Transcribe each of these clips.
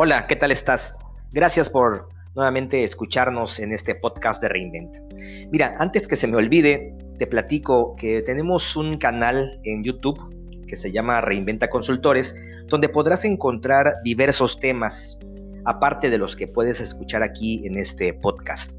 Hola, ¿qué tal estás? Gracias por nuevamente escucharnos en este podcast de Reinventa. Mira, antes que se me olvide, te platico que tenemos un canal en YouTube que se llama Reinventa Consultores, donde podrás encontrar diversos temas, aparte de los que puedes escuchar aquí en este podcast.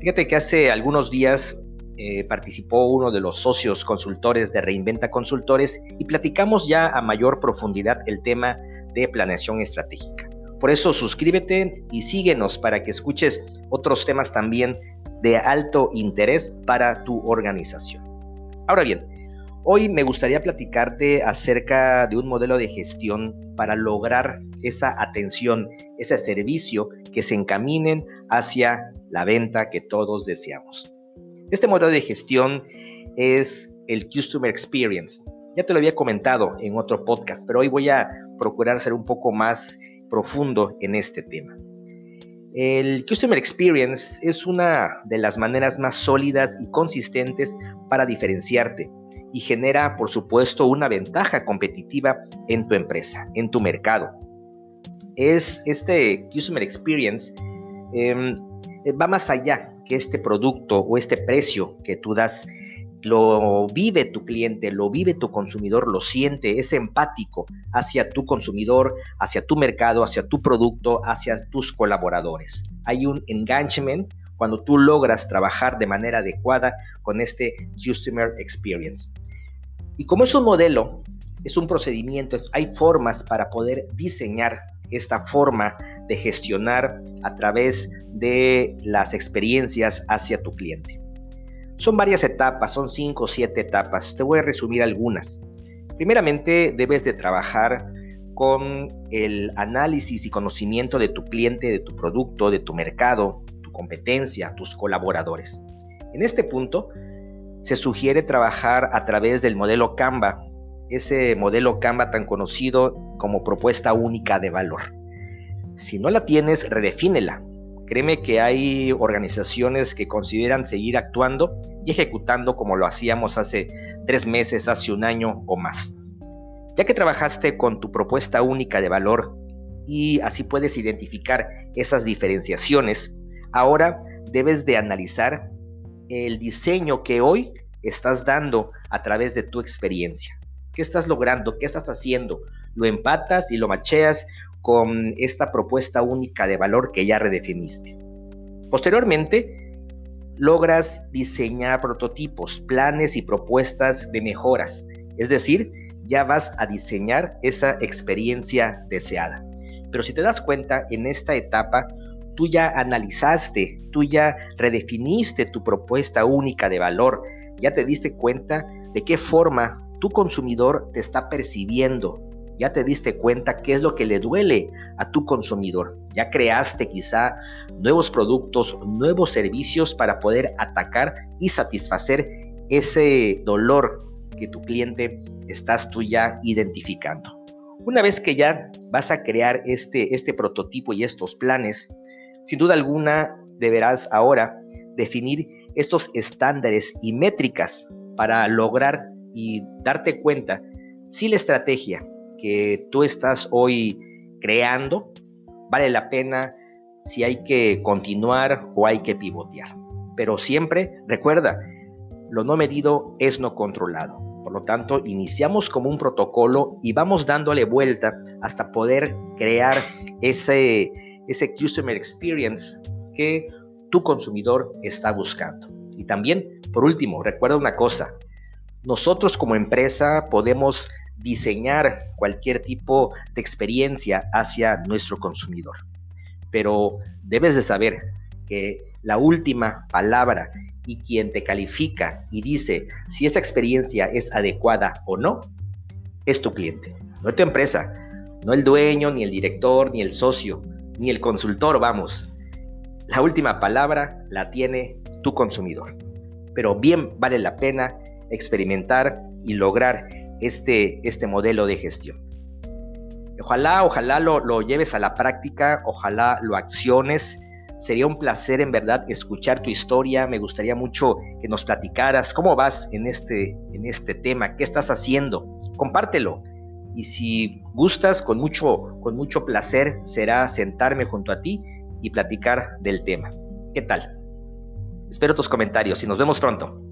Fíjate que hace algunos días eh, participó uno de los socios consultores de Reinventa Consultores y platicamos ya a mayor profundidad el tema de planeación estratégica. Por eso suscríbete y síguenos para que escuches otros temas también de alto interés para tu organización. Ahora bien, hoy me gustaría platicarte acerca de un modelo de gestión para lograr esa atención, ese servicio que se encaminen hacia la venta que todos deseamos. Este modelo de gestión es el Customer Experience. Ya te lo había comentado en otro podcast, pero hoy voy a procurar ser un poco más profundo en este tema. El Customer Experience es una de las maneras más sólidas y consistentes para diferenciarte y genera, por supuesto, una ventaja competitiva en tu empresa, en tu mercado. Es este Customer Experience em, va más allá que este producto o este precio que tú das lo vive tu cliente, lo vive tu consumidor, lo siente, es empático hacia tu consumidor, hacia tu mercado, hacia tu producto, hacia tus colaboradores. Hay un engagement cuando tú logras trabajar de manera adecuada con este Customer Experience. Y como es un modelo, es un procedimiento, hay formas para poder diseñar esta forma de gestionar a través de las experiencias hacia tu cliente. Son varias etapas, son cinco o siete etapas. Te voy a resumir algunas. Primeramente, debes de trabajar con el análisis y conocimiento de tu cliente, de tu producto, de tu mercado, tu competencia, tus colaboradores. En este punto, se sugiere trabajar a través del modelo Canva, ese modelo Canva tan conocido como propuesta única de valor. Si no la tienes, redefínela. Créeme que hay organizaciones que consideran seguir actuando y ejecutando como lo hacíamos hace tres meses, hace un año o más. Ya que trabajaste con tu propuesta única de valor y así puedes identificar esas diferenciaciones, ahora debes de analizar el diseño que hoy estás dando a través de tu experiencia. ¿Qué estás logrando? ¿Qué estás haciendo? ¿Lo empatas y lo macheas con esta propuesta única de valor que ya redefiniste. Posteriormente, logras diseñar prototipos, planes y propuestas de mejoras, es decir, ya vas a diseñar esa experiencia deseada. Pero si te das cuenta, en esta etapa, tú ya analizaste, tú ya redefiniste tu propuesta única de valor, ya te diste cuenta de qué forma tu consumidor te está percibiendo, ya te diste cuenta qué es lo que le duele a tu consumidor. Ya creaste quizá nuevos productos, nuevos servicios para poder atacar y satisfacer ese dolor que tu cliente estás tú ya identificando. Una vez que ya vas a crear este, este prototipo y estos planes, sin duda alguna deberás ahora definir estos estándares y métricas para lograr y darte cuenta si la estrategia que tú estás hoy creando, vale la pena si hay que continuar o hay que pivotear. Pero siempre recuerda, lo no medido es no controlado. Por lo tanto, iniciamos como un protocolo y vamos dándole vuelta hasta poder crear ese, ese customer experience que tu consumidor está buscando. Y también, por último, recuerda una cosa, nosotros como empresa podemos diseñar cualquier tipo de experiencia hacia nuestro consumidor. Pero debes de saber que la última palabra y quien te califica y dice si esa experiencia es adecuada o no, es tu cliente, no tu empresa, no el dueño, ni el director, ni el socio, ni el consultor, vamos. La última palabra la tiene tu consumidor. Pero bien vale la pena experimentar y lograr este, este modelo de gestión. Ojalá, ojalá lo, lo lleves a la práctica, ojalá lo acciones. Sería un placer en verdad escuchar tu historia. Me gustaría mucho que nos platicaras cómo vas en este, en este tema, qué estás haciendo. Compártelo y si gustas, con mucho, con mucho placer será sentarme junto a ti y platicar del tema. ¿Qué tal? Espero tus comentarios y nos vemos pronto.